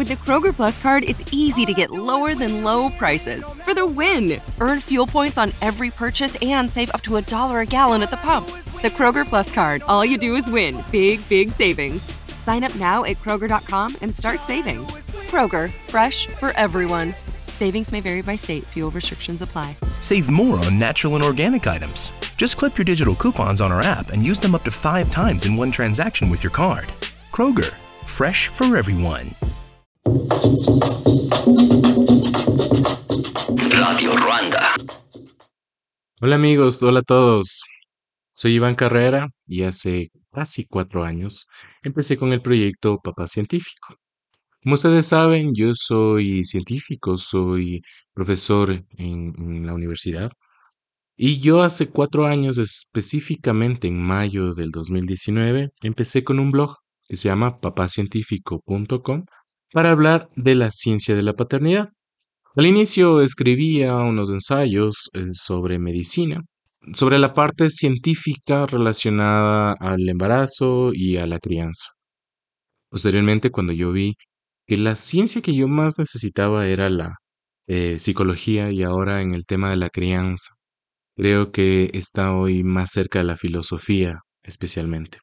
With the Kroger Plus card, it's easy to get lower than low prices for the win. Earn fuel points on every purchase and save up to a dollar a gallon at the pump. The Kroger Plus card, all you do is win big, big savings. Sign up now at Kroger.com and start saving. Kroger, fresh for everyone. Savings may vary by state, fuel restrictions apply. Save more on natural and organic items. Just clip your digital coupons on our app and use them up to five times in one transaction with your card. Kroger, fresh for everyone. Radio Ruanda. Hola amigos, hola a todos. Soy Iván Carrera y hace casi cuatro años empecé con el proyecto Papá Científico. Como ustedes saben, yo soy científico, soy profesor en, la universidad y yo hace cuatro años, específicamente en mayo del 2019, empecé con un blog que se llama papacientifico.com para hablar de la ciencia de la paternidad. Al inicio escribía unos ensayos eh, sobre medicina, sobre la parte científica relacionada al embarazo y a la crianza. Posteriormente, cuando yo vi que la ciencia que yo más necesitaba era la eh, psicología y ahora en el tema de la crianza, creo que está hoy más cerca de la filosofía especialmente.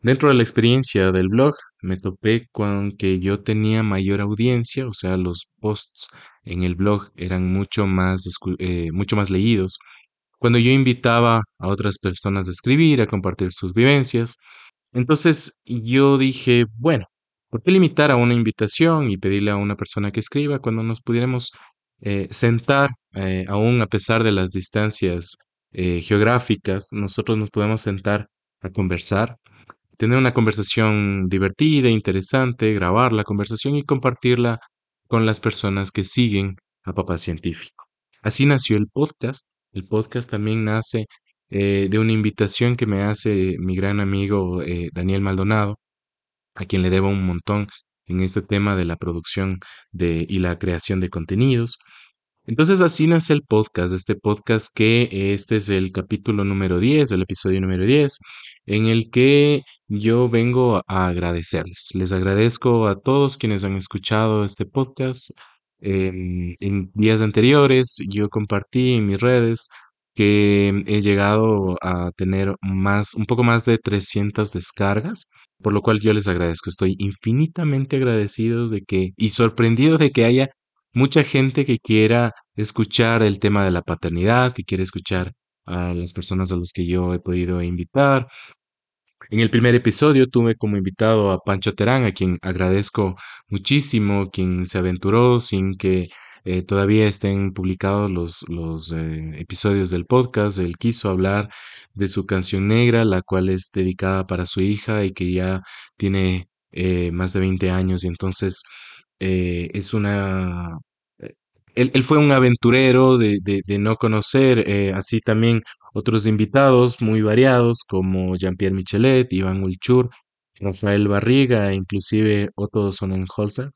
Dentro de la experiencia del blog, me topé con que yo tenía mayor audiencia, o sea, los posts en el blog eran mucho más, eh, mucho más leídos. Cuando yo invitaba a otras personas a escribir, a compartir sus vivencias, entonces yo dije, bueno, ¿por qué limitar a una invitación y pedirle a una persona que escriba cuando nos pudiéramos eh, sentar, eh, aún a pesar de las distancias geográficas, nosotros nos podemos sentar a conversar? Tener una conversación divertida, interesante, grabar la conversación y compartirla con las personas que siguen a Papá Científico. Así nació el podcast. El podcast también nace eh, de una invitación que me hace mi gran amigo eh, Daniel Maldonado, a quien le debo un montón en este tema de la producción y la creación de contenidos. Entonces así nace el podcast, este podcast que este es el capítulo número 10, el episodio número 10, en el que yo vengo a agradecerles. Les agradezco a todos quienes han escuchado este podcast. en días anteriores yo compartí en mis redes que he llegado a tener más, un poco más de 300 descargas, por lo cual yo les agradezco. Estoy infinitamente agradecido de que y sorprendido de que haya mucha gente que quiera escuchar el tema de la paternidad, que quiere escuchar a las personas a las que yo he podido invitar. En el primer episodio tuve como invitado a Pancho Terán, a quien agradezco muchísimo, quien se aventuró sin que eh, todavía estén publicados los, los eh, episodios del podcast. Él quiso hablar de su canción negra, la cual es dedicada para su hija y que ya tiene eh, más de 20 años y entonces es una él, fue un aventurero de, no conocer, eh, así también otros invitados muy variados como Jean-Pierre Michelet, Iván Ulchur, Rafael Barriga, inclusive Otto Sonnenholzer,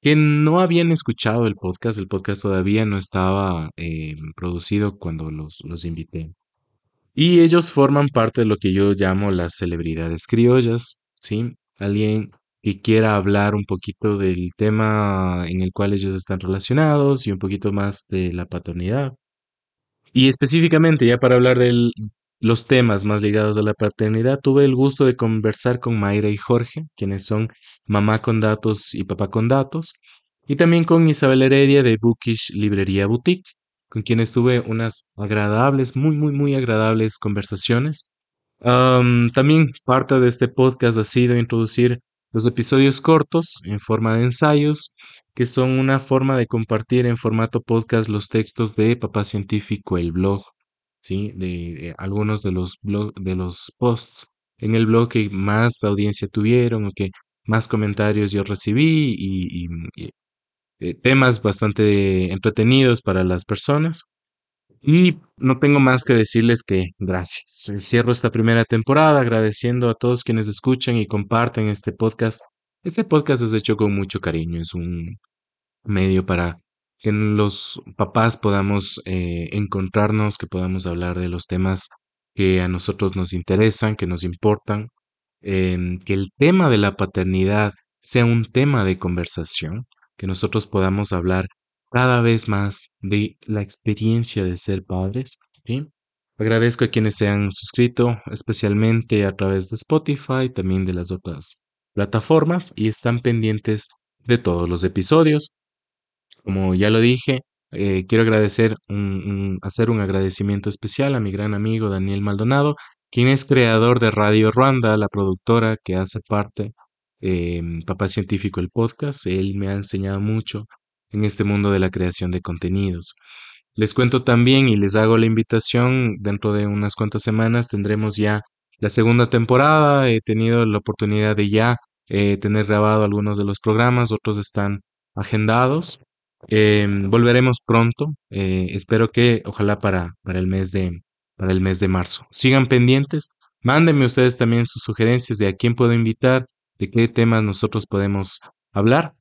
que no habían escuchado el podcast, el podcast todavía no estaba eh, producido cuando los, los invité. Y ellos forman parte de lo que yo llamo las celebridades criollas, ¿sí? Alguien que quiera hablar un poquito del tema en el cual ellos están relacionados y un poquito más de la paternidad. Y específicamente, ya para hablar de los temas más ligados a la paternidad, tuve el gusto de conversar con Mayra y Jorge, quienes son mamá con datos y papá con datos, y también con Isabel Heredia de Bookish Librería Boutique, con quienes tuve unas agradables, muy, muy, muy agradables conversaciones. también parte de este podcast ha sido introducir los episodios cortos, en forma de ensayos, que son una forma de compartir en formato podcast los textos de Papá Científico, el blog, ¿sí? De, algunos de los, blog, de los posts en el blog que más audiencia tuvieron o que más comentarios yo recibí y, eh, temas bastante entretenidos para las personas. Y no tengo más que decirles que gracias. Cierro esta primera temporada agradeciendo a todos quienes escuchan y comparten este podcast. Este podcast es hecho con mucho cariño, es un medio para que los papás podamos eh, encontrarnos, que podamos hablar de los temas que a nosotros nos interesan, que nos importan, em, que el tema de la paternidad sea un tema de conversación, que nosotros podamos hablar cada vez más de la experiencia de ser padres. Agradezco a quienes se han suscrito, especialmente a través de Spotify, también de las otras plataformas, y están pendientes de todos los episodios. Como ya lo dije, eh, quiero agradecer, hacer un agradecimiento especial a mi gran amigo Daniel Maldonado, quien es creador de Radio Ruanda, la productora que hace parte em, Papá Científico, el podcast. Él me ha enseñado mucho en este mundo de la creación de contenidos. Les cuento también y les hago la invitación, dentro de unas cuantas semanas tendremos ya la segunda temporada. He tenido la oportunidad de ya eh, tener grabado algunos de los programas, otros están agendados. Em, volveremos pronto. Eh, espero que, ojalá para, para, el mes de, para el mes de marzo. Sigan pendientes. Mándenme ustedes también sus sugerencias de a quién puedo invitar, de qué temas nosotros podemos hablar.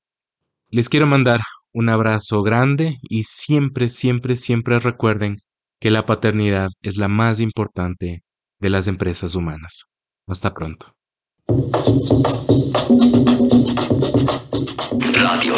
Les quiero mandar un abrazo grande y siempre, siempre, siempre recuerden que la paternidad es la más importante de las empresas humanas. Hasta pronto. Radio.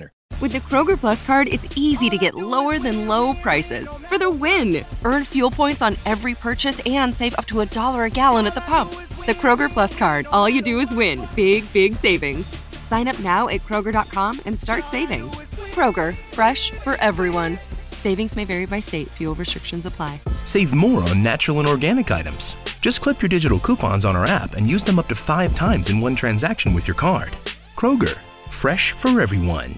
winner. With the Kroger Plus card, it's easy to get lower than low prices for the win. Earn fuel points on every purchase and save up to a dollar a gallon at the pump. The Kroger Plus card, all you do is win big, big savings. Sign up now at Kroger.com and start saving. Kroger, fresh for everyone. Savings may vary by state, fuel restrictions apply. Save more on natural and organic items. Just clip your digital coupons on our app and use them up to five times in one transaction with your card. Kroger, fresh for everyone.